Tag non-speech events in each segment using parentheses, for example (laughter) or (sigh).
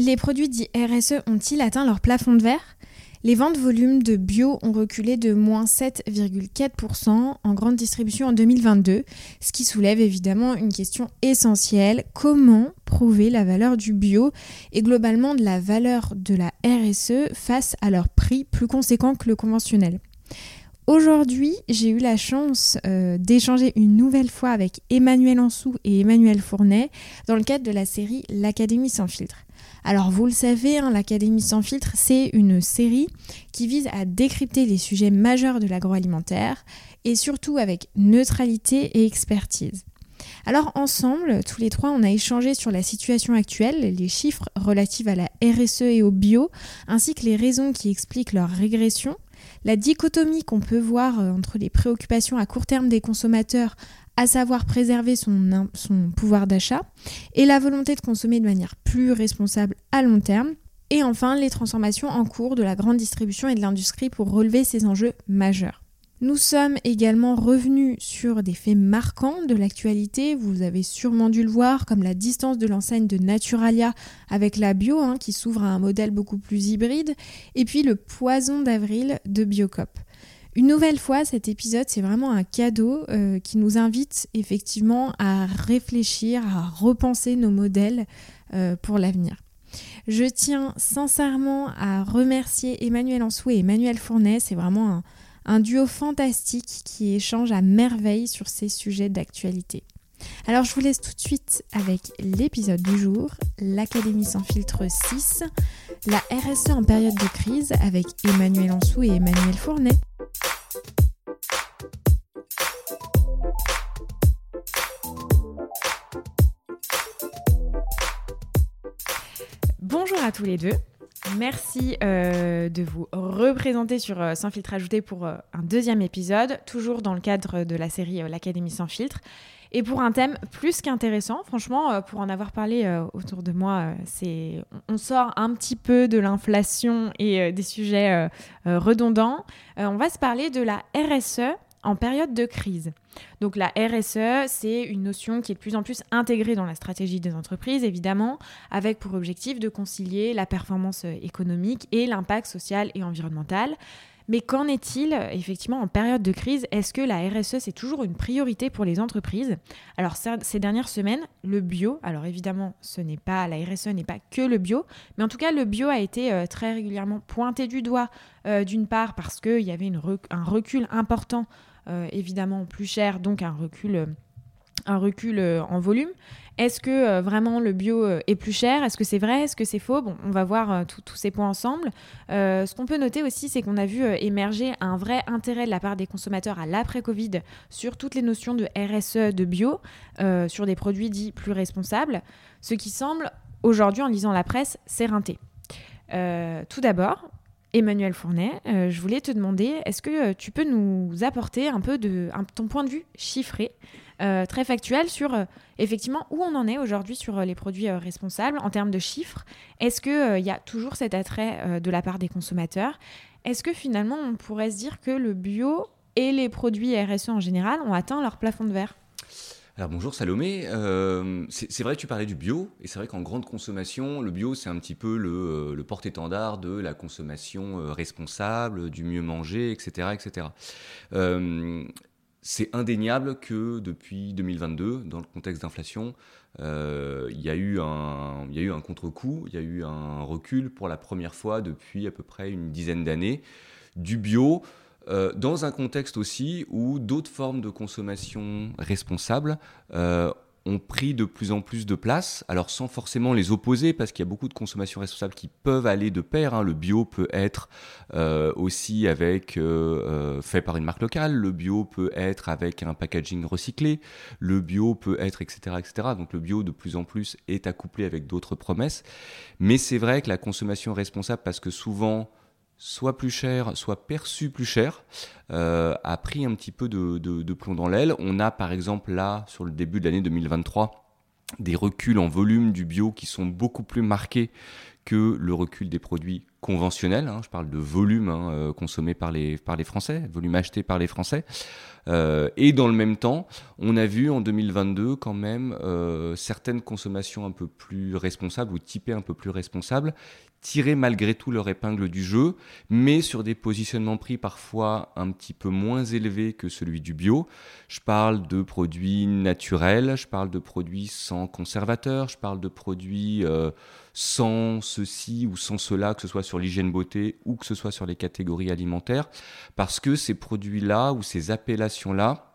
Les produits dits RSE ont-ils atteint leur plafond de verre? Les ventes volumes de bio ont reculé de moins 7,4% en grande distribution en 2022, ce qui soulève évidemment une question essentielle, comment prouver la valeur du bio et globalement de la valeur de la RSE face à leur prix plus conséquent que le conventionnel? Aujourd'hui, j'ai eu la chance euh, d'échanger une nouvelle fois avec Emmanuel Ansou et Emmanuel Fournet dans le cadre de la série L'Académie sans filtre. Alors vous le savez, hein, l'Académie sans filtre, c'est une série qui vise à décrypter les sujets majeurs de l'agroalimentaire et surtout avec neutralité et expertise. Alors ensemble, tous les trois, on a échangé sur la situation actuelle, les chiffres relatifs à la RSE et au bio, ainsi que les raisons qui expliquent leur régression, la dichotomie qu'on peut voir euh, entre les préoccupations à court terme des consommateurs à savoir préserver son, pouvoir d'achat, et la volonté de consommer de manière plus responsable à long terme, et enfin les transformations en cours de la grande distribution et de l'industrie pour relever ces enjeux majeurs. Nous sommes également revenus sur des faits marquants de l'actualité, vous avez sûrement dû le voir, comme la distance de l'enseigne de Naturalia avec la bio, hein, qui s'ouvre à un modèle beaucoup plus hybride, et puis le poison d'avril de Biocop. Une nouvelle fois, cet épisode, c'est vraiment un cadeau euh, qui nous invite effectivement à réfléchir, à repenser nos modèles euh, pour l'avenir. Je tiens sincèrement à remercier Emmanuel Ansou et Emmanuel Fournet. C'est vraiment un, duo fantastique qui échange à merveille sur ces sujets d'actualité. Alors je vous laisse tout de suite avec l'épisode du jour, l'Académie sans filtre 6, la RSE en période de crise avec Emmanuel Ansou et Emmanuel Fournet. Bonjour à tous les deux. Merci euh, de vous représenter sur euh, Sans filtre ajouté pour euh, un deuxième épisode, toujours dans le cadre de la série L'Académie sans filtre. Et pour un thème plus qu'intéressant, franchement, pour en avoir parlé autour de moi, c'est on sort un petit peu de l'inflation et des sujets redondants. on va se parler de la RSE en période de crise. Donc la RSE, c'est une notion qui est de plus en plus intégrée dans la stratégie des entreprises, évidemment, avec pour objectif de concilier la performance économique et l'impact social et environnemental. Mais qu'en est-il effectivement en période de crise? Est-ce que la RSE, c'est toujours une priorité pour les entreprises? Alors ces dernières semaines, le bio, alors évidemment, ce n'est pas la RSE n'est pas que le bio, mais en tout cas le bio a été euh, très régulièrement pointé du doigt, euh, d'une part parce qu'il y avait un recul important euh, évidemment plus cher, donc un recul, un recul en volume. Est-ce que vraiment le bio est plus cher? Est-ce que c'est vrai? Est-ce que c'est faux? Bon, on va voir tous ces points ensemble. ce qu'on peut noter aussi, c'est qu'on a vu émerger un vrai intérêt de la part des consommateurs à l'après-Covid sur toutes les notions de RSE, de bio, sur des produits dits plus responsables, ce qui semble aujourd'hui, en lisant la presse, s'éreinter. tout d'abord, Emmanuel Fournet, euh, je voulais te demander, est-ce que euh, tu peux nous apporter un peu de ton point de vue chiffré, euh, très factuel, sur effectivement où on en est aujourd'hui sur les produits responsables en termes de chiffres? Est-ce qu'il y a toujours cet attrait de la part des consommateurs? Est-ce que finalement on pourrait se dire que le bio et les produits RSE en général ont atteint leur plafond de verre? Alors bonjour Salomé, euh, c'est vrai que tu parlais du bio, et c'est vrai qu'en grande consommation, le bio c'est un petit peu le, euh, porte-étendard de la consommation euh, responsable, du mieux manger, etc. etc. c'est indéniable que depuis 2022, dans le contexte d'inflation, il y a eu un, eu un contre-coup, il y a eu un recul pour la première fois depuis à peu près une dizaine d'années du bio. Euh, dans un contexte aussi où d'autres formes de consommation responsables euh, ont pris de plus en plus de place, alors sans forcément les opposer, parce qu'il y a beaucoup de consommation responsable qui peuvent aller de pair. Hein. Le bio peut être euh, aussi avec fait par une marque locale, le bio peut être avec un packaging recyclé, le bio peut être etc., etc. Donc le bio de plus en plus est accouplé avec d'autres promesses. Mais c'est vrai que la consommation responsable, parce que souvent soit plus cher, soit perçu plus cher, euh, a pris un petit peu de, plomb dans l'aile. On a par exemple là, sur le début de l'année 2023, des reculs en volume du bio qui sont beaucoup plus marqués que le recul des produits conventionnels. Hein. je parle de volume hein, euh, consommé par les, par les Français, volume acheté par les Français. Euh, et dans le même temps, on a vu en 2022 quand même euh, certaines consommations un peu plus responsables ou typées un peu plus responsables tirer malgré tout leur épingle du jeu, mais sur des positionnements prix parfois un petit peu moins élevés que celui du bio. Je parle de produits naturels, je parle de produits sans conservateur, je parle de produits sans ceci ou sans cela, que ce soit sur l'hygiène beauté ou que ce soit sur les catégories alimentaires, parce que ces produits-là ou ces appellations-là,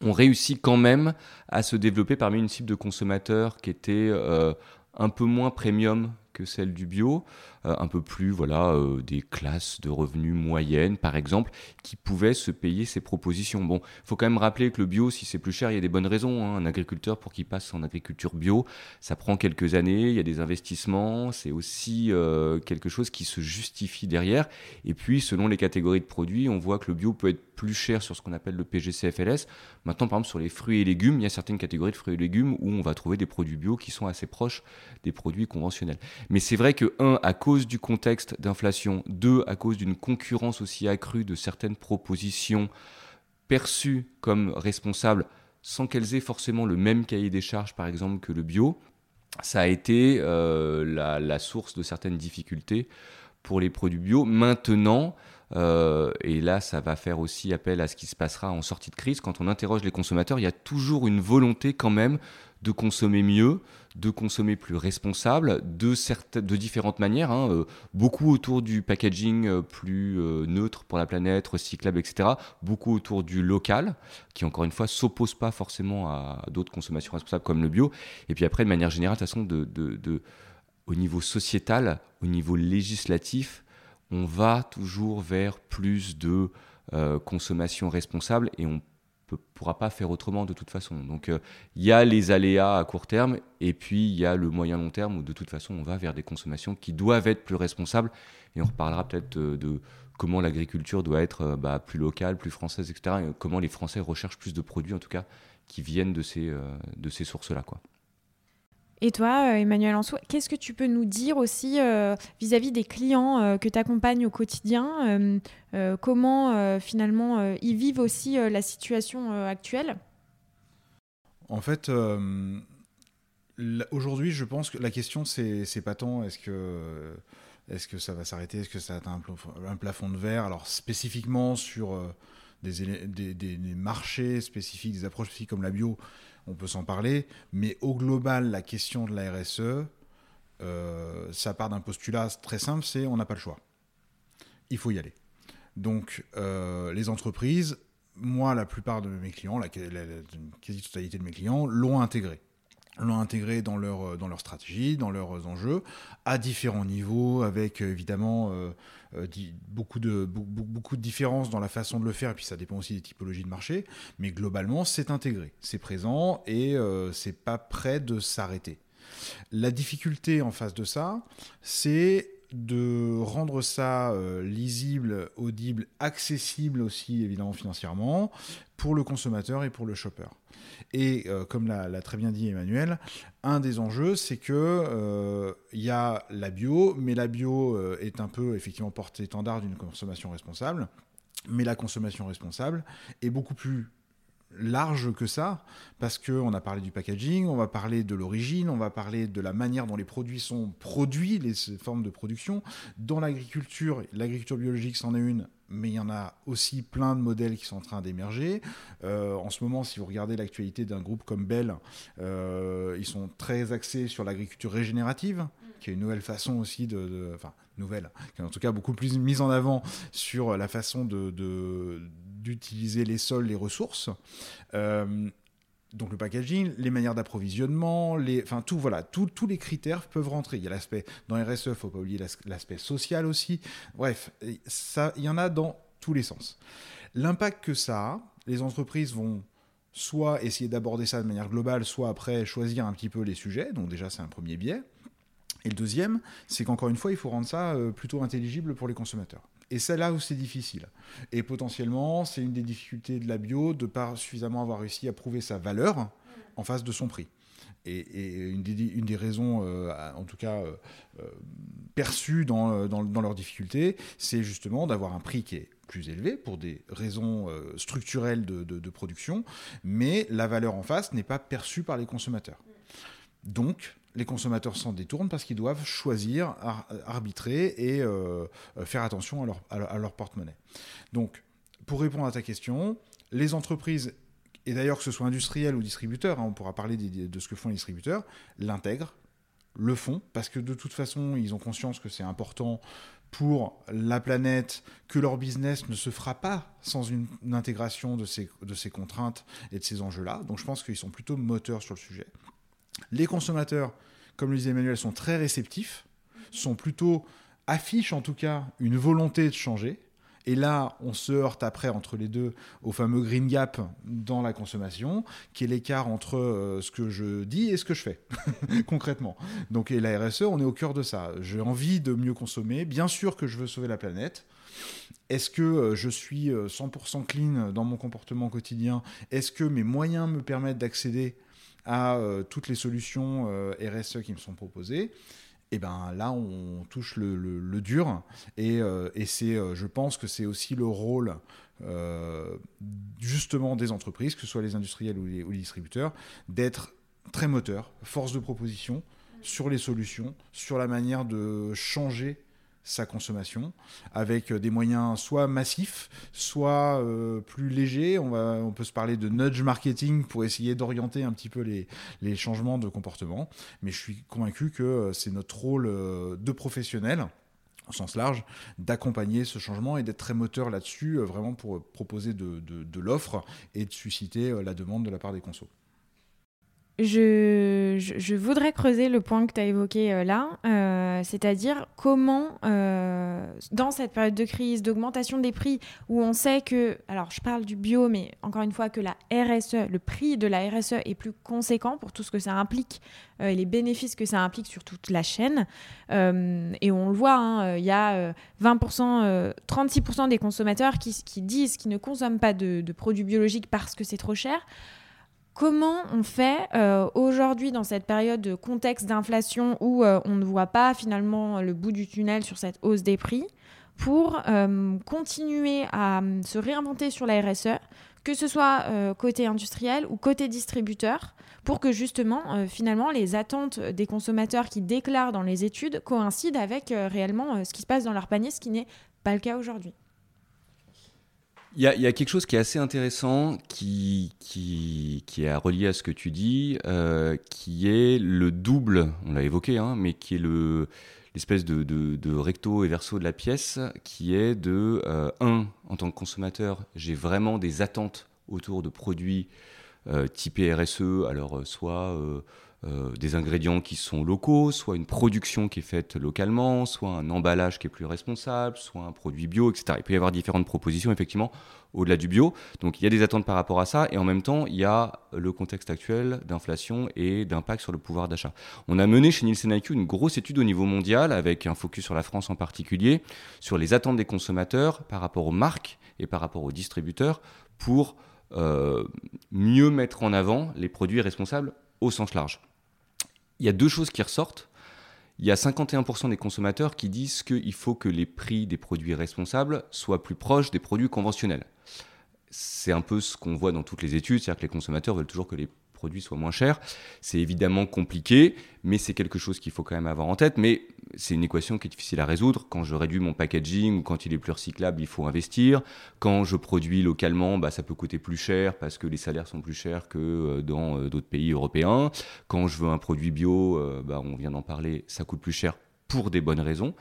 ont réussi quand même à se développer parmi une cible de consommateurs qui était euh, un peu moins premium que celle du bio, euh, un peu plus voilà euh, des classes de revenus moyennes par exemple qui pouvaient se payer ces propositions. Bon, faut quand même rappeler que le bio, si c'est plus cher, il y a des bonnes raisons. Hein. Un agriculteur pour qu'il passe en agriculture bio, ça prend quelques années, il y a des investissements, c'est aussi euh, quelque chose qui se justifie derrière. Et puis selon les catégories de produits, on voit que le bio peut être plus cher sur ce qu'on appelle le PGCFLS. Maintenant, par exemple, sur les fruits et légumes, il y a certaines catégories de fruits et légumes où on va trouver des produits bio qui sont assez proches des produits conventionnels. Mais c'est vrai que, un, à cause du contexte d'inflation, deux, à cause d'une concurrence aussi accrue de certaines propositions perçues comme responsables sans qu'elles aient forcément le même cahier des charges, par exemple, que le bio, ça a été euh, la, source de certaines difficultés pour les produits bio. Maintenant, euh, et là, ça va faire aussi appel à ce qui se passera en sortie de crise. Quand on interroge les consommateurs, il y a toujours une volonté quand même de consommer mieux, de consommer plus responsable, de, de différentes manières, hein, euh, beaucoup autour du packaging euh, plus euh, neutre pour la planète, recyclable, etc., beaucoup autour du local, qui encore une fois s'oppose pas forcément à, d'autres consommations responsables comme le bio, et puis après, de manière générale, de façon, de, de, au niveau sociétal, au niveau législatif, on va toujours vers plus de consommation responsable et on ne pourra pas faire autrement de toute façon. Donc euh, il y a les aléas à court terme et puis il y a le moyen long terme où de toute façon on va vers des consommations qui doivent être plus responsables et on reparlera peut-être de, comment l'agriculture doit être euh, bah, plus locale, plus française, etc. Et comment les Français recherchent plus de produits en tout cas qui viennent de ces, euh, de ces sources-là. Et toi, euh, Emmanuel Ansou, qu'est-ce que tu peux nous dire aussi euh, vis-à-vis des clients euh, que tu accompagnes au quotidien Comment finalement ils vivent aussi la situation actuelle? En fait, aujourd'hui, je pense que la question, c'est pas tant est-ce que, est que ça va s'arrêter, est-ce que ça atteint un plafond, de verre? Alors spécifiquement sur des, marchés spécifiques, des approches spécifiques comme la bio, on peut s'en parler, mais au global, la question de la RSE, euh, ça part d'un postulat très simple, c'est on n'a pas le choix. Il faut y aller. Donc euh, les entreprises, moi la plupart de mes clients, la quasi-totalité de mes clients, l'ont intégré l'ont intégré dans leur, euh, dans leur stratégie, dans leurs enjeux, à différents niveaux, avec euh, évidemment euh, beaucoup, de, beaucoup de différences dans la façon de le faire, et puis ça dépend aussi des typologies de marché, mais globalement, c'est intégré, c'est présent, et c'est pas prêt de s'arrêter. La difficulté en face de ça, c'est de rendre ça lisible, audible, accessible aussi évidemment financièrement pour le consommateur et pour le shopper. Et euh, comme l'a très bien dit Emmanuel, un des enjeux, c'est que euh, il y a la bio, mais la bio euh, est un peu effectivement porte-étendard d'une consommation responsable. Mais la consommation responsable est beaucoup plus large que ça, parce qu'on a parlé du packaging, on va parler de l'origine, on va parler de la manière dont les produits sont produits, les formes de production. Dans l'agriculture, l'agriculture biologique, c'en est une, mais il y en a aussi plein de modèles qui sont en train d'émerger. Euh, en ce moment, si vous regardez l'actualité d'un groupe comme Bell, euh, ils sont très axés sur l'agriculture régénérative, qui est une nouvelle façon aussi de, enfin nouvelle, qui est en tout cas beaucoup plus mise en avant sur la façon de d'utiliser les sols, les ressources. Euh, donc le packaging, les manières d'approvisionnement, enfin tout voilà, tous les critères peuvent rentrer. Il y a l'aspect dans RSE, faut pas oublier l'aspect social aussi. Bref, il y en a dans tous les sens. L'impact que ça a, les entreprises vont soit essayer d'aborder ça de manière globale, soit après choisir un petit peu les sujets. Donc déjà c'est un premier biais. Et le deuxième, c'est qu'encore une fois, il faut rendre ça euh, plutôt intelligible pour les consommateurs. Et c'est là où c'est difficile. Et potentiellement, c'est une des difficultés de la bio de ne pas suffisamment avoir réussi à prouver sa valeur en face de son prix. Et, une, des, raisons, euh, en tout cas, euh, perçu dans, dans, leurs difficultés, c'est justement d'avoir un prix qui est plus élevé pour des raisons structurelles de, de, production, mais la valeur en face n'est pas perçue par les consommateurs. Donc, les consommateurs s'en détournent parce qu'ils doivent choisir, arbitrer et faire attention à leur, porte-monnaie. Donc, pour répondre à ta question, les entreprises, et d'ailleurs que ce soit industriel ou distributeur, hein, on pourra parler de ce que font les distributeurs, l'intègrent, le font, parce que de toute façon, ils ont conscience que c'est important pour la planète, que leur business ne se fera pas sans une, intégration de ces contraintes et de ces enjeux-là. Donc je pense qu'ils sont plutôt moteurs sur le sujet. Les consommateurs, comme le disait Emmanuel, sont très réceptifs, sont plutôt affichent en tout cas une volonté de changer. Et là, on se heurte après entre les deux au fameux green gap dans la consommation, qui est l'écart entre euh, ce que je dis et ce que je fais, (laughs) concrètement. Donc, et la RSE, on est au cœur de ça. J'ai envie de mieux consommer. Bien sûr que je veux sauver la planète. Est-ce que euh, je suis 100% euh, clean dans mon comportement quotidien? Est-ce que mes moyens me permettent d'accéder à toutes les solutions RSE qui me sont proposées. Et ben là on touche le, dur. Et, euh, c'est euh, je pense que c'est aussi le rôle euh, justement des entreprises que ce soit les industriels ou les distributeurs d'être très moteur force de proposition sur les solutions sur la manière de changer sa consommation avec des moyens soit massifs, soit euh, plus légers. On, va, on peut se parler de nudge marketing pour essayer d'orienter un petit peu les, les, changements de comportement. Mais je suis convaincu que euh, c'est notre rôle euh, de professionnel au sens large, d'accompagner ce changement et d'être très moteur là-dessus, vraiment pour proposer de, de, l'offre et de susciter la demande de la part des consos. Je, voudrais creuser le point que tu as évoqué euh, là, euh, c'est-à-dire comment, euh, dans cette période de crise, d'augmentation des prix, où on sait que, alors je parle du bio, mais encore une fois que la RSE, le prix de la RSE est plus conséquent pour tout ce que ça implique et les bénéfices que ça implique sur toute la chaîne. et on le voit, hein, il y a 20%, 36% des consommateurs qui, disent qu'ils ne consomment pas de produits biologiques parce que c'est trop cher. Comment on fait euh, aujourd'hui dans cette période de contexte d'inflation où euh, on ne voit pas finalement le bout du tunnel sur cette hausse des prix pour euh, continuer à se réinventer sur la RSE, que ce soit côté industriel ou côté distributeur, pour que justement finalement les attentes des consommateurs qui déclarent dans les études coïncident avec réellement ce qui se passe dans leur panier, ce qui n'est pas le cas aujourd'hui. Il y, a, quelque chose qui est assez intéressant, qui, est relié à ce que tu dis, euh, qui est le double, on l'a évoqué, hein, mais qui est le, l'espèce de, recto et verso de la pièce, qui est de, euh, un, en tant que consommateur, j'ai vraiment des attentes autour de produits typés RSE, alors euh, soit euh, des ingrédients qui sont locaux, soit une production qui est faite localement, soit un emballage qui est plus responsable, soit un produit bio, etc. Il peut y avoir différentes propositions, effectivement, au-delà du bio. Donc il y a des attentes par rapport à ça, et en même temps, il y a le contexte actuel d'inflation et d'impact sur le pouvoir d'achat. On a mené chez Nielsen IQ une grosse étude au niveau mondial, avec un focus sur la France en particulier, sur les attentes des consommateurs par rapport aux marques et par rapport aux distributeurs, pour euh, mieux mettre en avant les produits responsables au sens large il y a deux choses qui ressortent. Il y a 51% des consommateurs qui disent qu'il faut que les prix des produits responsables soient plus proches des produits conventionnels. C'est un peu ce qu'on voit dans toutes les études, c'est-à-dire que les consommateurs veulent toujours que les produits soient moins chers. C'est évidemment compliqué, mais c'est quelque chose qu'il faut quand même avoir en tête. Mais c'est une équation qui est difficile à résoudre. Quand je réduis mon packaging ou quand il est plus recyclable, il faut investir. Quand je produis localement, bah, ça peut coûter plus cher parce que les salaires sont plus chers que euh, dans euh, d'autres pays européens. Quand je veux un produit bio, euh, bah, on vient d'en parler, ça coûte plus cher pour des bonnes raisons.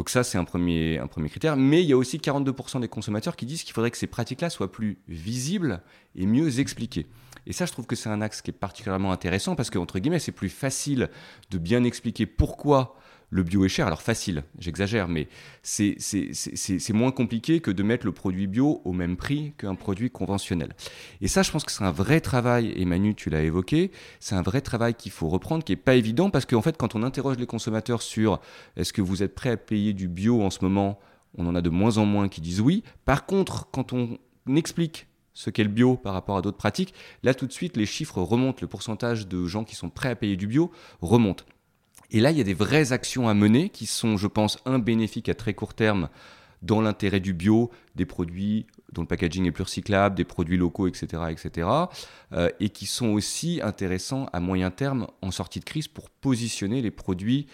Donc ça, c'est un premier, un premier critère. Mais il y a aussi 42% des consommateurs qui disent qu'il faudrait que ces pratiques-là soient plus visibles et mieux expliquées. Et ça, je trouve que c'est un axe qui est particulièrement intéressant parce qu'entre guillemets, c'est plus facile de bien expliquer pourquoi le bio est cher. Alors facile, j'exagère, mais c'est moins compliqué que de mettre le produit bio au même prix qu'un produit conventionnel. Et ça, je pense que c'est un vrai travail, et Manu, tu l'as évoqué, c'est un vrai travail qu'il faut reprendre, qui n'est pas évident, parce qu'en fait, quand on interroge les consommateurs sur est-ce que vous êtes prêt à payer du bio en ce moment, on en a de moins en moins qui disent oui. Par contre, quand on explique ce qu'est le bio par rapport à d'autres pratiques, là tout de suite les chiffres remontent, le pourcentage de gens qui sont prêts à payer du bio remonte. Et là, il y a des vraies actions à mener qui sont, je pense, un bénéfique à très court terme dans l'intérêt du bio, des produits dont le packaging est plus recyclable, des produits locaux, etc., etc., euh, et qui sont aussi intéressants à moyen terme en sortie de crise pour positionner les produits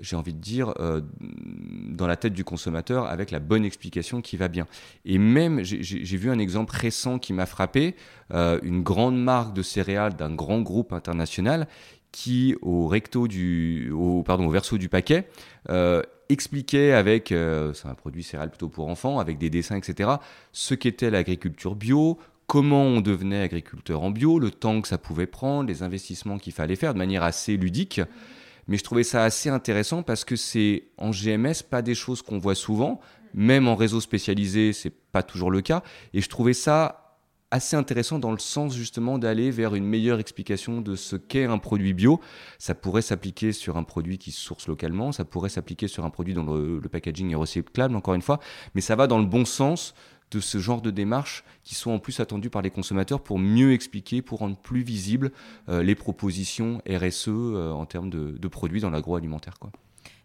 j'ai envie de dire, euh, dans la tête du consommateur avec la bonne explication qui va bien. Et même, j'ai vu un exemple récent qui m'a frappé, euh, une grande marque de céréales d'un grand groupe international qui, au recto du, pardon, au verso du paquet, euh, expliquait avec, c'est un produit céréales plutôt pour enfants, avec des dessins, etc., ce qu'était l'agriculture bio, comment on devenait agriculteur en bio, le temps que ça pouvait prendre, les investissements qu'il fallait faire de manière assez ludique. Mais je trouvais ça assez intéressant parce que c'est en GMS pas des choses qu'on voit souvent, même en réseau spécialisé, c'est pas toujours le cas. Et je trouvais ça assez intéressant dans le sens justement d'aller vers une meilleure explication de ce qu'est un produit bio. Ça pourrait s'appliquer sur un produit qui se source localement, ça pourrait s'appliquer sur un produit dont le, packaging est recyclable, encore une fois, mais ça va dans le bon sens de ce genre de démarches qui sont en plus attendues par les consommateurs pour mieux expliquer, pour rendre plus visibles euh, les propositions RSE euh, en termes de, produits dans l'agroalimentaire.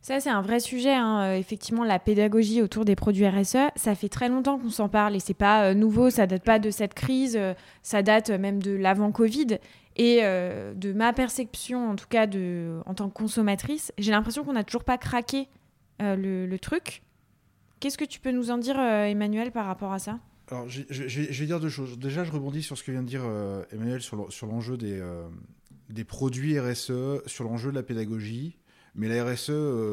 Ça, c'est un vrai sujet. Hein. Euh, effectivement, la pédagogie autour des produits RSE, ça fait très longtemps qu'on s'en parle et c'est pas nouveau. Ça date pas de cette crise, ça date même de l'avant Covid. Et de ma perception, en tout cas de, en tant que consommatrice, j'ai l'impression qu'on n'a toujours pas craqué le, truc. Qu'est-ce que tu peux nous en dire, euh, Emmanuel, par rapport à ça? Alors, je, vais dire deux choses. Déjà, je rebondis sur ce que vient de dire euh, Emmanuel sur l'enjeu euh, des produits RSE, sur l'enjeu de la pédagogie, mais la RSE,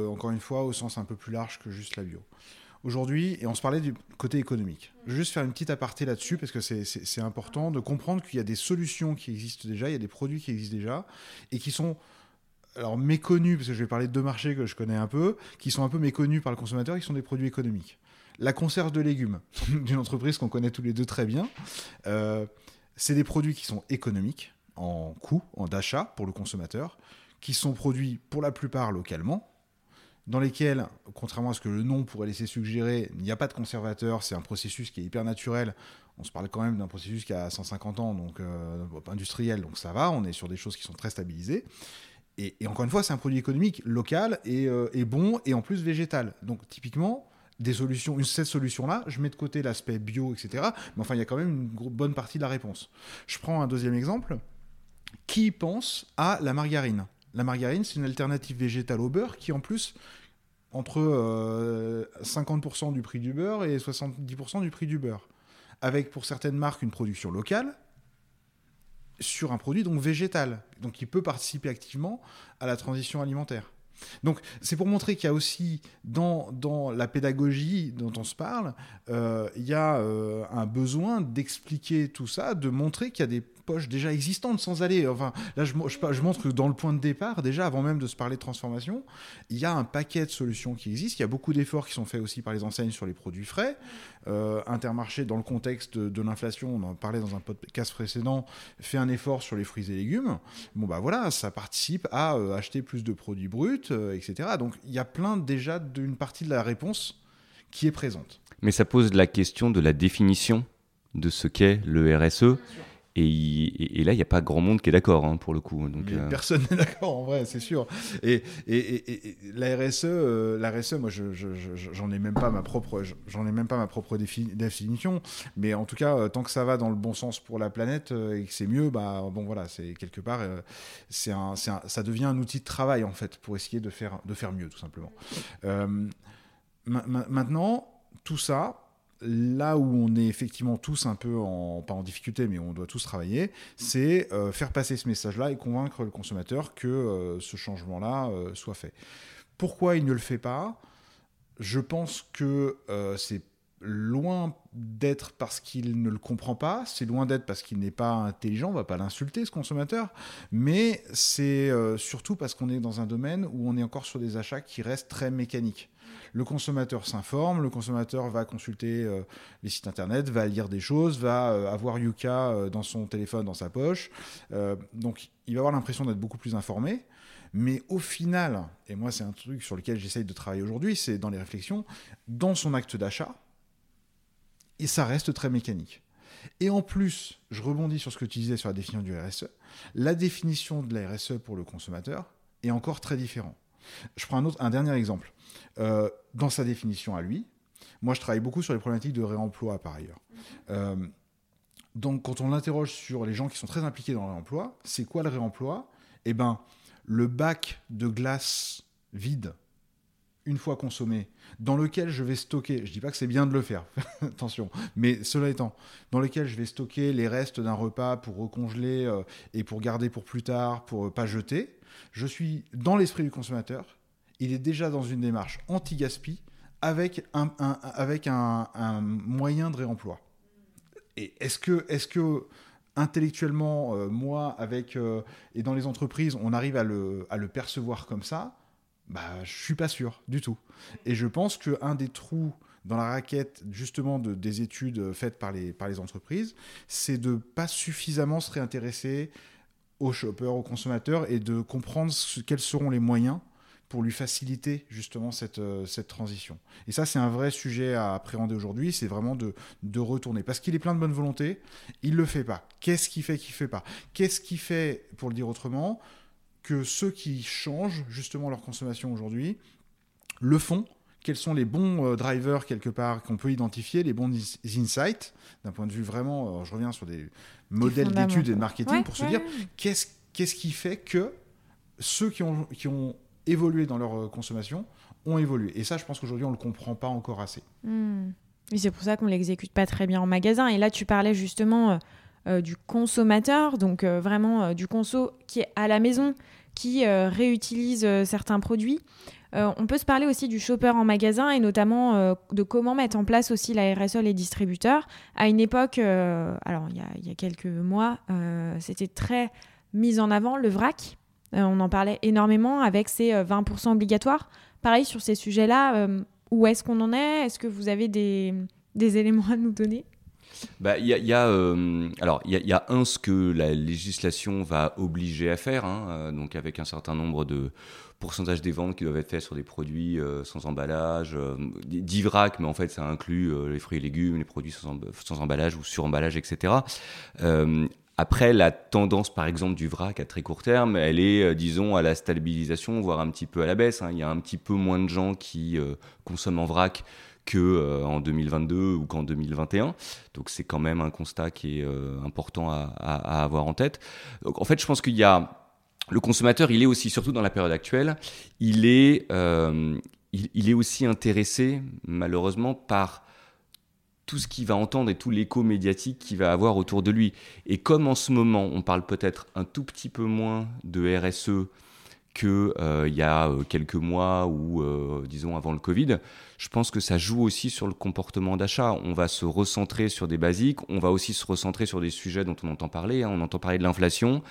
encore une fois, au sens un peu plus large que juste la bio. Aujourd'hui, et on se parlait du côté économique. Je vais juste faire une petite aparté là-dessus parce que c'est important de comprendre qu'il y a des solutions qui existent déjà, il y a des produits qui existent déjà et qui sont alors méconnus, parce que je vais parler de deux marchés que je connais un peu, qui sont un peu méconnus par le consommateur, qui sont des produits économiques. La conserve de légumes, (laughs) d'une entreprise qu'on connaît tous les deux très bien, euh, c'est des produits qui sont économiques en coût, en d'achat pour le consommateur, qui sont produits pour la plupart localement, dans lesquels, contrairement à ce que le nom pourrait laisser suggérer, il n'y a pas de conservateur, c'est un processus qui est hyper naturel. On se parle quand même d'un processus qui a 150 ans, donc euh, industriel, donc ça va, on est sur des choses qui sont très stabilisées. Et, encore une fois, c'est un produit économique local euh, et, bon et en plus végétal. Donc typiquement, des solutions, une, cette solution-là, je mets de côté l'aspect bio, etc. Mais enfin, il y a quand même une bonne partie de la réponse. Je prends un deuxième exemple. Qui pense à la margarine? La margarine, c'est une alternative végétale au beurre qui, en plus, entre 50% euh, du prix du beurre et 70% du prix du beurre. Avec pour certaines marques une production locale, sur un produit donc végétal, donc qui peut participer activement à la transition alimentaire. Donc c'est pour montrer qu'il y a aussi dans, dans la pédagogie dont on se parle, euh, il y a euh, un besoin d'expliquer tout ça, de montrer qu'il y a des poches déjà existantes sans aller. Enfin, là, je, je, montre que dans le point de départ, déjà avant même de se parler de transformation, il y a un paquet de solutions qui existent. Il y a beaucoup d'efforts qui sont faits aussi par les enseignes sur les produits frais. Euh, Intermarché, dans le contexte de, l'inflation, on en parlait dans un podcast précédent, fait un effort sur les fruits et légumes. Bon, bah voilà, ça participe à euh, acheter plus de produits bruts, euh, etc. Donc, il y a plein déjà d'une partie de la réponse qui est présente. Mais ça pose la question de la définition de ce qu'est le RSE. Et, là, il n'y a pas grand monde qui est d'accord, hein, pour le coup. Donc, euh. Personne n'est d'accord, en vrai, c'est sûr. Et, la RSE, euh, la RSE, moi, j'en je, ai même pas ma propre, j'en ai même pas ma propre définition. Mais en tout cas, euh, tant que ça va dans le bon sens pour la planète et que c'est mieux, bah bon, voilà, c'est quelque part, c'est un, ça devient un outil de travail en fait pour essayer de faire, de faire mieux, tout simplement. maintenant, tout ça, là où on est effectivement tous un peu en, pas en difficulté, mais on doit tous travailler, c'est euh, faire passer ce message-là et convaincre le consommateur que euh, ce changement-là euh, soit fait. Pourquoi il ne le fait pas? Je pense que c'est loin d'être parce qu'il ne le comprend pas, c'est loin d'être parce qu'il n'est pas intelligent, on va pas l'insulter ce consommateur, mais c'est surtout parce qu'on est dans un domaine où on est encore sur des achats qui restent très mécaniques. Le consommateur s'informe, le consommateur va consulter euh, les sites internet, va lire des choses, va euh, avoir Yuka euh, dans son téléphone, dans sa poche. donc il va avoir l'impression d'être beaucoup plus informé. Mais au final, et moi c'est un truc sur lequel j'essaye de travailler aujourd'hui, c'est dans les réflexions, dans son acte d'achat, et ça reste très mécanique. Et en plus, je rebondis sur ce que tu disais sur la définition du RSE, la définition de la RSE pour le consommateur est encore très différente. Je prends un, autre, un dernier exemple. Euh, dans sa définition à lui, moi je travaille beaucoup sur les problématiques de réemploi par ailleurs. Euh, donc quand on l'interroge sur les gens qui sont très impliqués dans le réemploi, c'est quoi le réemploi? Eh ben, le bac de glace vide une fois consommé, dans lequel je vais stocker, je dis pas que c'est bien de le faire, (laughs) attention, mais cela étant, dans lequel je vais stocker les restes d'un repas pour recongeler euh, et pour garder pour plus tard, pour pas jeter, je suis dans l'esprit du consommateur, il est déjà dans une démarche anti-gaspi avec un, avec un, moyen de réemploi. Et est-ce que, est que intellectuellement, euh, moi, avec euh, et dans les entreprises, on arrive à le, à le percevoir comme ça? Bah, je suis pas sûr du tout. Et je pense qu'un des trous dans la raquette justement de, des études faites par les, par les entreprises, c'est de pas suffisamment se réintéresser aux shoppers, aux consommateurs et de comprendre quels seront les moyens pour lui faciliter justement cette, euh, cette transition. Et ça, c'est un vrai sujet à appréhender aujourd'hui, c'est vraiment de, de retourner. Parce qu'il est plein de bonne volonté, il ne le fait pas. Qu'est-ce qui fait qu'il ne fait pas? Qu'est-ce qui fait, pour le dire autrement, que ceux qui changent justement leur consommation aujourd'hui le font quels sont les bons euh, drivers quelque part qu'on peut identifier, les bons insights, d'un point de vue vraiment, euh, je reviens sur des modèles d'études et de marketing, pour se dire qu'est-ce qu'est-ce qui fait que ceux qui ont, qui ont évolué dans leur euh, consommation ont évolué. Et ça, je pense qu'aujourd'hui, on ne le comprend pas encore assez. Hmm. Oui, c'est pour ça qu'on ne l'exécute pas très bien en magasin. Et là, tu parlais justement du consommateur, donc vraiment du conso qui est à la maison, qui réutilise certains produits. Euh, on peut se parler aussi du shopper en magasin et notamment euh, de comment mettre en place aussi la RSE les distributeurs. À une époque, euh, alors il y, a quelques mois, c'était très mis en avant le vrac. on en parlait énormément avec ces 20% obligatoires. Pareil sur ces sujets-là, où est-ce qu'on en est? Est-ce que vous avez des, éléments à nous donner? Bah, y y a, alors, il y, a un, ce que la législation va obliger à faire, hein, donc avec un certain nombre de, pourcentage des ventes qui doivent être faites sur des produits euh, sans emballage, euh, d'ivrac, mais en fait ça inclut euh, les fruits et légumes, les produits sans, emballage ou sur emballage, etc. Après, la tendance, par exemple, du vrac à très court terme, elle est, disons, à la stabilisation, voire un petit peu à la baisse. Hein. Il y a un petit peu moins de gens qui consomment en vrac que en 2022 ou qu'en 2021. Donc c'est quand même un constat qui est important à, à, avoir en tête. Donc, en fait, je pense qu'il y a le consommateur, il est aussi, surtout dans la période actuelle, il est, euh, il, est aussi intéressé, malheureusement, par tout ce qu'il va entendre et tout l'écho médiatique qu'il va avoir autour de lui. Et comme en ce moment, on parle peut-être un tout petit peu moins de RSE qu'il euh, y a euh, quelques mois ou, disons, avant le Covid, je pense que ça joue aussi sur le comportement d'achat. On va se recentrer sur des basiques, on va aussi se recentrer sur des sujets dont on entend parler. Hein. On entend parler de l'inflation.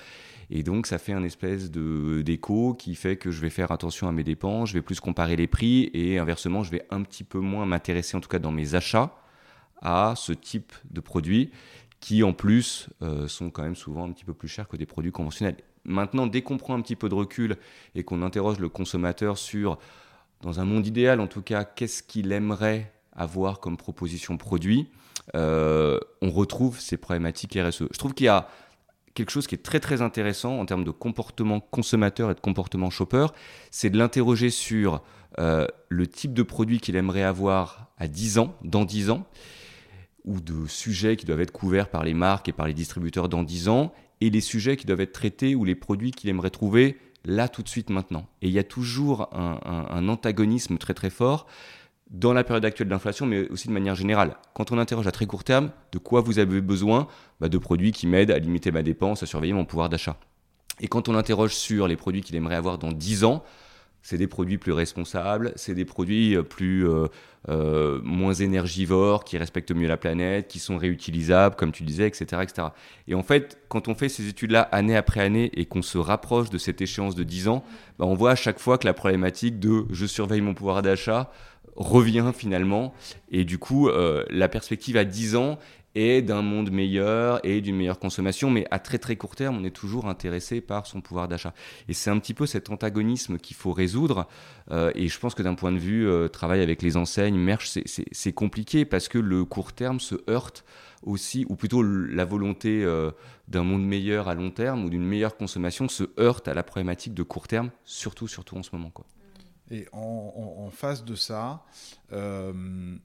Et donc, ça fait un espèce d'écho qui fait que je vais faire attention à mes dépenses, je vais plus comparer les prix et inversement, je vais un petit peu moins m'intéresser, en tout cas dans mes achats, à ce type de produits qui, en plus, euh, sont quand même souvent un petit peu plus chers que des produits conventionnels. Maintenant, dès qu'on prend un petit peu de recul et qu'on interroge le consommateur sur, dans un monde idéal en tout cas, qu'est-ce qu'il aimerait avoir comme proposition produit, euh, on retrouve ces problématiques RSE. Je trouve qu'il y a quelque chose qui est très très intéressant en termes de comportement consommateur et de comportement shopper, c'est de l'interroger sur euh, le type de produit qu'il aimerait avoir à 10 ans, dans 10 ans, ou de sujets qui doivent être couverts par les marques et par les distributeurs dans 10 ans, et les sujets qui doivent être traités ou les produits qu'il aimerait trouver là tout de suite maintenant. Et il y a toujours un, un antagonisme très très fort dans la période actuelle d'inflation, mais aussi de manière générale. Quand on interroge à très court terme, de quoi vous avez besoin bah, De produits qui m'aident à limiter ma dépense, à surveiller mon pouvoir d'achat. Et quand on interroge sur les produits qu'il aimerait avoir dans 10 ans, c'est des produits plus responsables, c'est des produits euh, plus euh, euh, moins énergivores, qui respectent mieux la planète, qui sont réutilisables, comme tu disais, etc., etc. Et en fait, quand on fait ces études-là année après année et qu'on se rapproche de cette échéance de 10 ans, bah, on voit à chaque fois que la problématique de je surveille mon pouvoir d'achat revient finalement. Et du coup, euh, la perspective à 10 ans est d'un monde meilleur et d'une meilleure consommation, mais à très très court terme, on est toujours intéressé par son pouvoir d'achat. Et c'est un petit peu cet antagonisme qu'il faut résoudre. Euh, et je pense que d'un point de vue euh, travail avec les enseignes, merch, c'est compliqué parce que le court terme se heurte aussi, ou plutôt la volonté d'un monde meilleur à long terme ou d'une meilleure consommation se heurte à la problématique de court terme, surtout surtout en ce moment. Et en, face de ça, euh,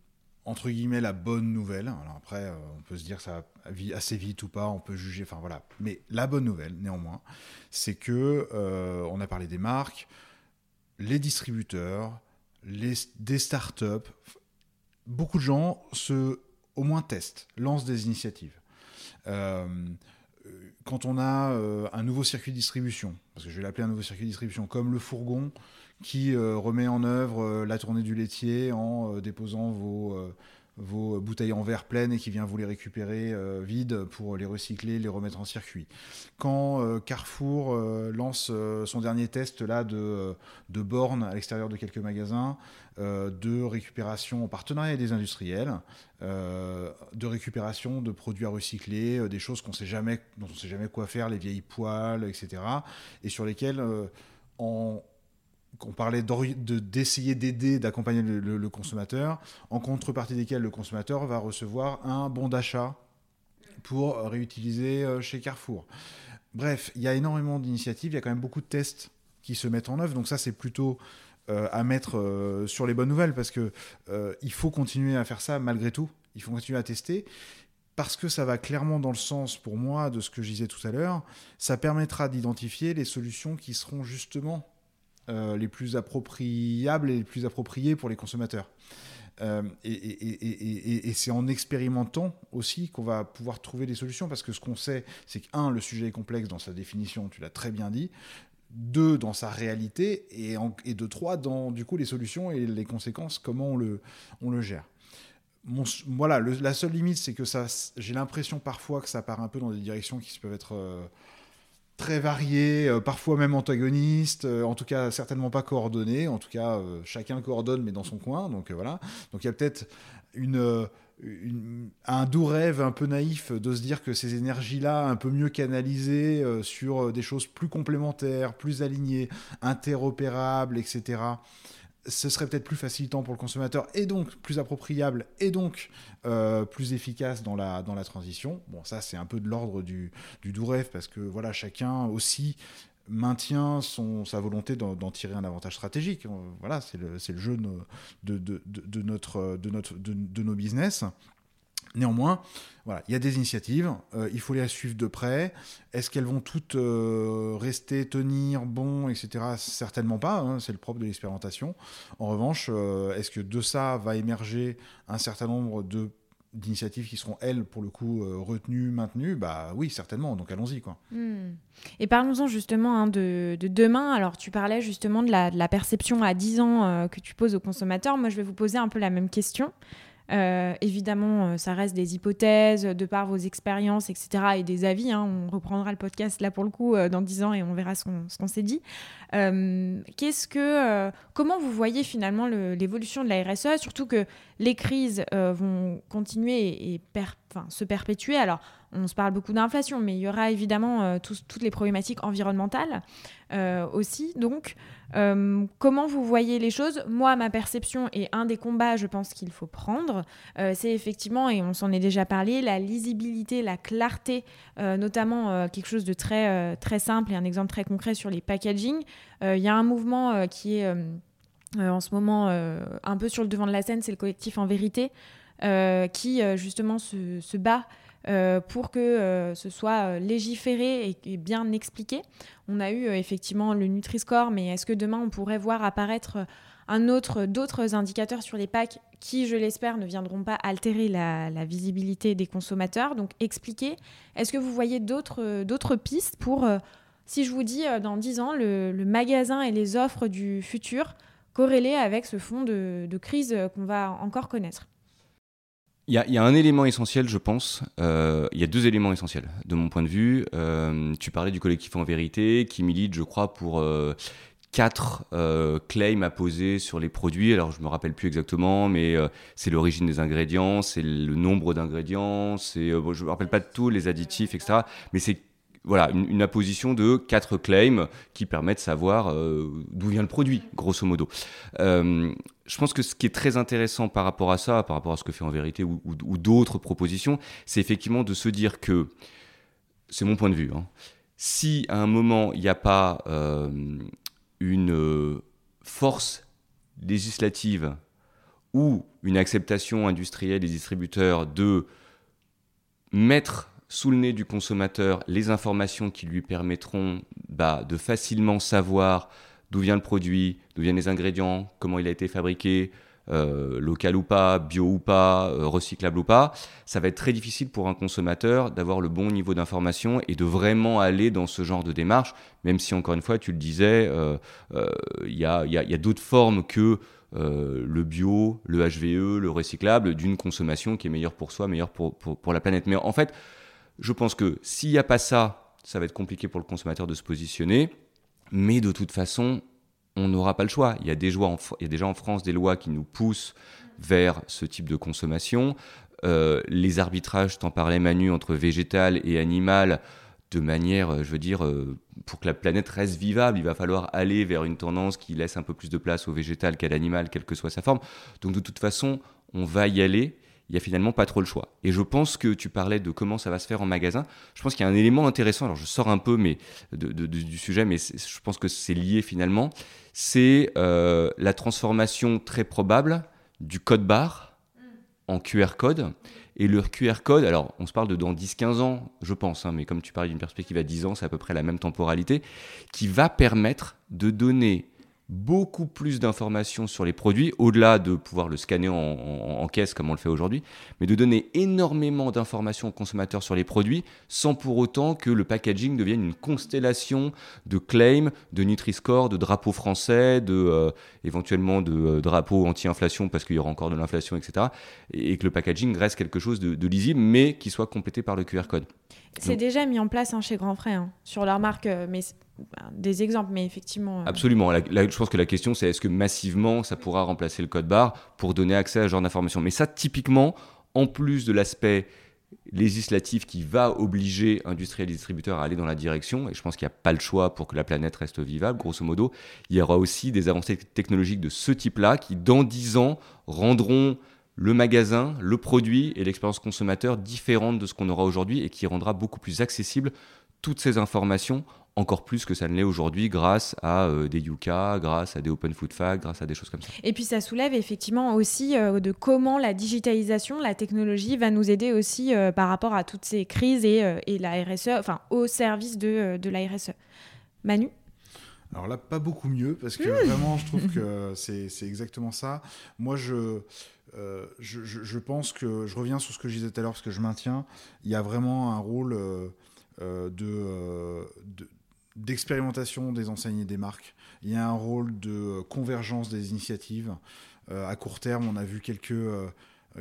entre guillemets, la bonne nouvelle, alors après, euh, on peut se dire ça va assez vite ou pas, on peut juger, enfin voilà. Mais la bonne nouvelle, néanmoins, c'est que, euh, on a parlé des marques, les distributeurs, les, des startups, beaucoup de gens se, au moins testent, lancent des initiatives. quand on a un nouveau circuit de distribution, parce que je vais l'appeler un nouveau circuit de distribution, comme le fourgon qui euh, remet en œuvre euh, la tournée du laitier en euh, déposant vos vos bouteilles en verre pleines et qui vient vous les récupérer vides pour les recycler, les remettre en circuit. Quand Carrefour lance son dernier test là de, de bornes à l'extérieur de quelques magasins, de récupération en partenariat avec des industriels, de récupération de produits à recycler, des choses qu'on sait jamais, dont on ne sait jamais quoi faire, les vieilles poêles, etc. Et sur lesquelles en qu'on parlait d'essayer d'aider, d'accompagner le, consommateur, en contrepartie desquels le consommateur va recevoir un bon d'achat pour réutiliser euh, chez Carrefour. Bref, il y a énormément d'initiatives, il y a quand même beaucoup de tests qui se mettent en œuvre, donc ça c'est plutôt euh, à mettre euh, sur les bonnes nouvelles parce que il faut continuer à faire ça malgré tout, il faut continuer à tester parce que ça va clairement dans le sens pour moi de ce que je disais tout à l'heure, ça permettra d'identifier les solutions qui seront justement les plus appropriables et les plus appropriés pour les consommateurs. Euh, et, c'est en expérimentant aussi qu'on va pouvoir trouver des solutions, parce que ce qu'on sait, c'est que, un, le sujet est complexe dans sa définition, tu l'as très bien dit, deux, dans sa réalité, et, en, de trois, dans du coup les solutions et les conséquences, comment on le, gère. voilà, la seule limite, c'est que j'ai l'impression parfois que ça part un peu dans des directions qui peuvent être... Euh, très variés, euh, parfois même antagonistes, euh, en tout cas certainement pas coordonnés, en tout cas euh, chacun coordonne mais dans son coin, donc voilà. Donc il y a peut-être une, un doux rêve un peu naïf de se dire que ces énergies-là, un peu mieux canalisées sur des choses plus complémentaires, plus alignées, interopérables, etc., ce serait peut-être plus facilitant pour le consommateur et donc plus appropriable et donc euh, plus efficace dans la, dans la transition. Bon, ça, c'est un peu de l'ordre du, du doux rêve parce que voilà, chacun aussi maintient son, sa volonté d'en tirer un avantage stratégique. Voilà, c'est le, le, jeu de, de, de, de, notre, de, nos business. Néanmoins, voilà, il y a des initiatives, euh, il faut les suivre de près. Est-ce qu'elles vont toutes euh, rester, tenir, bon, etc. Certainement pas, hein, c'est le propre de l'expérimentation. En revanche, euh, est-ce que de ça va émerger un certain nombre de d'initiatives qui seront, elles, pour le coup, retenues, maintenues, bah oui, certainement, donc allons-y. quoi. Hmm. Et parlons-en justement hein, de, demain. Alors, tu parlais justement de la, de la perception à 10 ans que tu poses aux consommateurs. Moi, je vais vous poser un peu la même question. Euh, évidemment, euh, ça reste des hypothèses de par vos expériences, etc. et des avis. Hein. On reprendra le podcast là pour le coup euh, dans 10 ans et on verra ce qu'on s'est dit. Qu'est-ce que, comment vous voyez finalement l'évolution de la RSE, surtout que les crises vont continuer et, se perpétuer. Alors, on se parle beaucoup d'inflation, mais il y aura évidemment toutes les problématiques environnementales aussi. Donc, euh, comment vous voyez les choses? Moi, ma perception et un des combats, je pense qu'il faut prendre, euh, c'est effectivement, et on s'en est déjà parlé, la lisibilité, la clarté, euh, notamment quelque chose de très, très simple et un exemple très concret sur les packaging. Il y a un mouvement qui est en ce moment un peu sur le devant de la scène, c'est le collectif En Vérité, qui justement se bat euh, pour que euh, ce soit euh, légiféré et, bien expliqué. On a eu effectivement le Nutri-Score, mais est-ce que demain on pourrait voir apparaître un autre, d'autres indicateurs sur les packs qui, je l'espère, ne viendront pas altérer la, visibilité des consommateurs? Donc expliquer. Est-ce que vous voyez d'autres, pistes pour, si je vous dis dans 10 ans, le, magasin et les offres du futur corrélés avec ce fond de crise qu'on va encore connaître? Il y, a, un élément essentiel, je pense. Euh, il y a deux éléments essentiels, de mon point de vue. Euh, tu parlais du collectif En Vérité, qui milite, je crois, pour euh, quatre claims à poser sur les produits. Alors, je me rappelle plus exactement, mais c'est l'origine des ingrédients, c'est le nombre d'ingrédients, c'est, bon, je me rappelle pas de tous les additifs, etc. Mais c'est voilà, une, apposition de quatre claims qui permettent de savoir d'où vient le produit, grosso modo. Je pense que ce qui est très intéressant par rapport à ça, par rapport à ce que fait en vérité ou, d'autres propositions, c'est effectivement de se dire que, c'est mon point de vue, hein, si à un moment il n'y a pas euh, une force législative ou une acceptation industrielle des distributeurs de mettre sous le nez du consommateur les informations qui lui permettront bah, de facilement savoir d'où vient le produit, d'où viennent les ingrédients, comment il a été fabriqué, euh, local ou pas, bio ou pas, euh, recyclable ou pas, ça va être très difficile pour un consommateur d'avoir le bon niveau d'information et de vraiment aller dans ce genre de démarche, même si encore une fois, tu le disais, euh, il y a, y a d'autres formes que le bio, le HVE, le recyclable, d'une consommation qui est meilleure pour soi, meilleure pour, pour, pour la planète. Mais en fait, je pense que s'il n'y a pas ça, ça va être compliqué pour le consommateur de se positionner. Mais de toute façon, on n'aura pas le choix. Il y, a déjà en France des lois qui nous poussent vers ce type de consommation. Euh, les arbitrages, t'en parlais Manu, entre végétal et animal, de manière, euh, je veux dire, euh, pour que la planète reste vivable, il va falloir aller vers une tendance qui laisse un peu plus de place au végétal qu'à l'animal, quelle que soit sa forme. Donc de toute façon, on va y aller il n'y a finalement pas trop le choix. Et je pense que tu parlais de comment ça va se faire en magasin. Je pense qu'il y a un élément intéressant, alors je sors un peu mais, du sujet, mais je pense que c'est lié finalement. C'est euh, la transformation très probable du code barre en QR code. Et le QR code, alors on se parle de dans 10-15 ans, je pense, hein, mais comme tu parlais d'une perspective à 10 ans, c'est à peu près la même temporalité, qui va permettre de donner beaucoup plus d'informations sur les produits, au-delà de pouvoir le scanner en, caisse comme on le fait aujourd'hui, mais de donner énormément d'informations aux consommateurs sur les produits sans pour autant que le packaging devienne une constellation de claims, de Nutri-Score, de drapeaux français, de euh, éventuellement de euh, drapeaux anti-inflation parce qu'il y aura encore de l'inflation, etc. Et, que le packaging reste quelque chose de, lisible, mais qui soit complété par le QR code. C'est déjà mis en place hein, chez Grand Frais hein, sur leur marque, euh, mais des exemples, mais effectivement. Euh, Absolument. je pense que la question, c'est est-ce que massivement, ça pourra remplacer le code barre pour donner accès à ce genre d'informations? Mais ça, typiquement, en plus de l'aspect législatif qui va obliger industriels et distributeurs à aller dans la direction, et je pense qu'il n'y a pas le choix pour que la planète reste vivable, grosso modo, il y aura aussi des avancées technologiques de ce type-là qui, dans 10 ans, rendront le magasin, le produit et l'expérience consommateur différentes de ce qu'on aura aujourd'hui et qui rendra beaucoup plus accessible toutes ces informations encore plus que ça ne l'est aujourd'hui grâce à euh, des Yuka, grâce à des Open Food Facts, grâce à des choses comme ça. Et puis ça soulève effectivement aussi euh, de comment la digitalisation, la technologie va nous aider aussi euh, par rapport à toutes ces crises et, et, la RSE, enfin au service de, de la RSE. Manu? Alors là, pas beaucoup mieux, parce que mmh. vraiment, je trouve que (laughs) c'est exactement ça. Moi, je, je, je, pense que, je reviens sur ce que je disais tout à l'heure, parce que je maintiens, il y a vraiment un rôle de, de, d'expérimentation des enseignes et des marques. Il y a un rôle de convergence des initiatives. Euh, à court terme, on a vu quelques, euh,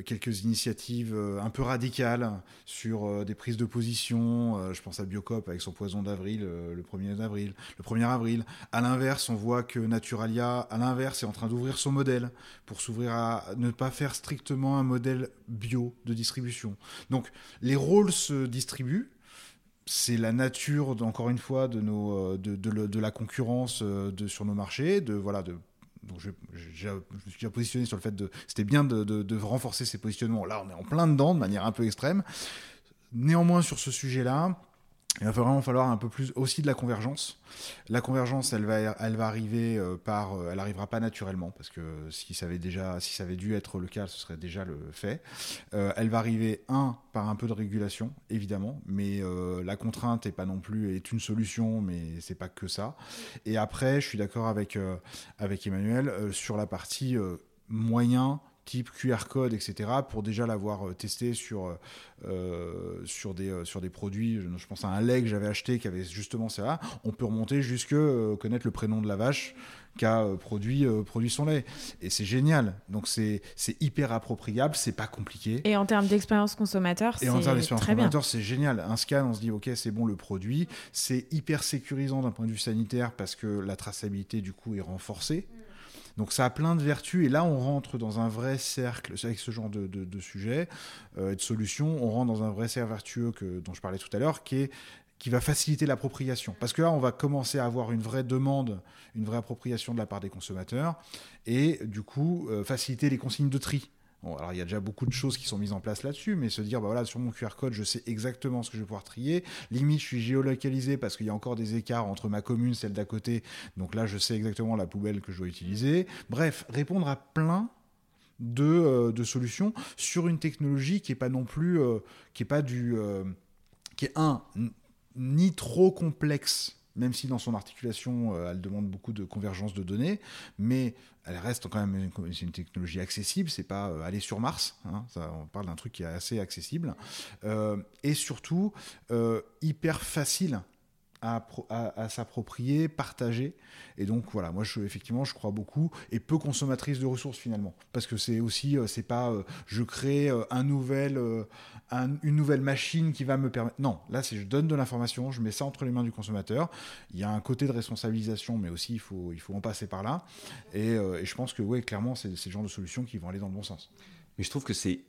quelques initiatives euh, un peu radicales sur des prises de position. je pense à Biocop avec son poison d'avril, le 1er d'avril, le 1er avril. À l'inverse, on voit que Naturalia, à l'inverse, est en train d'ouvrir son modèle pour s'ouvrir à ne pas faire strictement un modèle bio de distribution. Donc, les rôles se distribuent c'est la nature, encore une fois, de, nos, euh, de, de, la concurrence euh, de, sur nos marchés. De, voilà, de, donc je, me suis déjà positionné sur le fait de. C'était bien de, renforcer ces positionnements. Là, on est en plein dedans, de manière un peu extrême. Néanmoins, sur ce sujet-là, il va vraiment falloir un peu plus aussi de la convergence. La convergence, elle va, arriver euh, par, euh, elle arrivera pas naturellement parce que si ça avait déjà, si ça avait dû être le cas, ce serait déjà le fait. Euh, elle va arriver un par un peu de régulation, évidemment, mais la contrainte est pas non plus est une solution, mais c'est pas que ça. Et après, je suis d'accord avec avec Emmanuel sur la partie moyen type QR code, etc., pour déjà l'avoir euh, testé sur, euh, euh, sur, des, sur des produits. Je pense à un lait que j'avais acheté qui avait justement ça. On peut remonter jusque connaître le prénom de la vache qui a produit, produit son lait. Et c'est génial. Donc c'est hyper appropriable, c'est pas compliqué. Et en termes d'expérience consommateur, c'est très bien. c'est génial. Un scan, on se dit, ok, c'est bon le produit. C'est hyper sécurisant d'un point de vue sanitaire parce que la traçabilité, du coup, est renforcée. Donc ça a plein de vertus et là on rentre dans un vrai cercle avec ce genre de, de, sujet euh, et de solutions, on rentre dans un vrai cercle vertueux dont je parlais tout à l'heure qui est qui va faciliter l'appropriation. Parce que là, on va commencer à avoir une vraie demande, une vraie appropriation de la part des consommateurs, et du coup, euh, faciliter les consignes de tri. Alors il y a déjà beaucoup de choses qui sont mises en place là-dessus, mais se dire, bah voilà, sur mon QR code, je sais exactement ce que je vais pouvoir trier. Limite, je suis géolocalisé parce qu'il y a encore des écarts entre ma commune, celle d'à côté. Donc là, je sais exactement la poubelle que je dois utiliser. Bref, répondre à plein de, euh, solutions sur une technologie qui est pas non plus, euh, qui est pas du, euh, qui est un ni trop complexe même si dans son articulation, euh, elle demande beaucoup de convergence de données, mais elle reste quand même une, technologie accessible, c'est pas euh, aller sur Mars, hein, on parle d'un truc qui est assez accessible, euh, et surtout hyper facile à, s'approprier, partager. Et donc voilà, moi je, effectivement je crois beaucoup et peu consommatrice de ressources finalement, parce que c'est aussi euh, c'est pas euh, je crée euh, une nouvelle machine qui va me permettre. Non, là c'est je donne de l'information, je mets ça entre les mains du consommateur. Il y a un côté de responsabilisation, mais aussi il faut il faut en passer par là. Et, je pense que oui clairement c'est ce genre de solutions qui vont aller dans le bon sens. Mais je trouve que c'est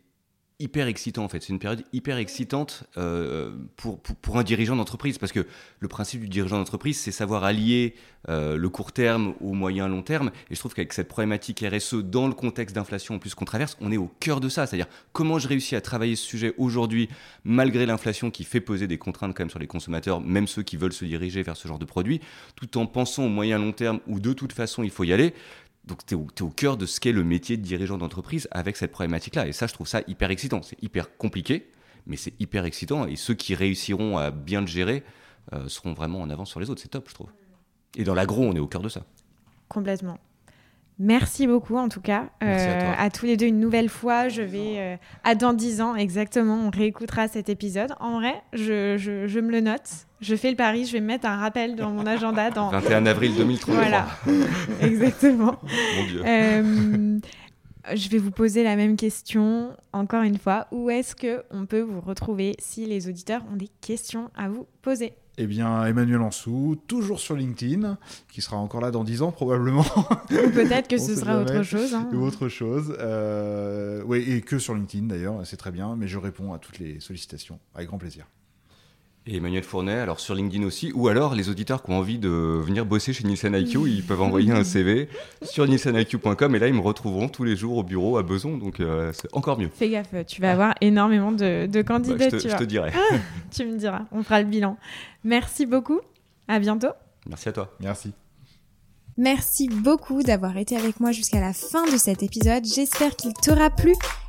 hyper excitant en fait. C'est une période hyper excitante euh, pour, pour, un dirigeant d'entreprise parce que le principe du dirigeant d'entreprise, c'est savoir allier euh, le court terme au moyen long terme. Et je trouve qu'avec cette problématique RSE dans le contexte d'inflation en plus qu'on traverse, on est au cœur de ça. C'est-à-dire comment je réussis à travailler ce sujet aujourd'hui malgré l'inflation qui fait peser des contraintes quand même sur les consommateurs, même ceux qui veulent se diriger vers ce genre de produit, tout en pensant au moyen long terme où de toute façon il faut y aller. Donc tu es, au cœur de ce qu'est le métier de dirigeant d'entreprise avec cette problématique-là. Et ça, je trouve ça hyper excitant. C'est hyper compliqué, mais c'est hyper excitant. Et ceux qui réussiront à bien le gérer euh, seront vraiment en avance sur les autres. C'est top, je trouve. Et dans l'agro, on est au cœur de ça. Complètement. Merci beaucoup en tout cas euh, à, tous les deux une nouvelle fois. Je vais euh, à dans 10 ans exactement, on réécoutera cet épisode. En vrai, je, je, me le note. Je fais le pari, je vais mettre un rappel dans mon agenda. Dans... (laughs) 21 avril 2033. Voilà, (laughs) exactement. Mon Dieu. Euh, je vais vous poser la même question encore une fois. Où est-ce que on peut vous retrouver si les auditeurs ont des questions à vous poser? Eh bien, Emmanuel Ansou, toujours sur LinkedIn, qui sera encore là dans 10 ans probablement. Ou peut-être que (laughs) ce sera autre chose. Hein. Ou autre chose. Euh, oui, et que sur LinkedIn d'ailleurs, c'est très bien, mais je réponds à toutes les sollicitations avec grand plaisir et Emmanuel Fournet, alors sur LinkedIn aussi, ou alors les auditeurs qui ont envie de venir bosser chez Nielsen IQ, ils peuvent envoyer un CV sur nielseniq.com et là ils me retrouveront tous les jours au bureau à Beson, donc euh, c'est encore mieux. Fais gaffe, tu vas avoir énormément de, de candidatures. Bah, je, te, dirai. tu me diras, on fera le bilan. Merci beaucoup, à bientôt. Merci à toi. Merci. Merci beaucoup d'avoir été avec moi jusqu'à la fin de cet épisode. J'espère qu'il t'aura plu.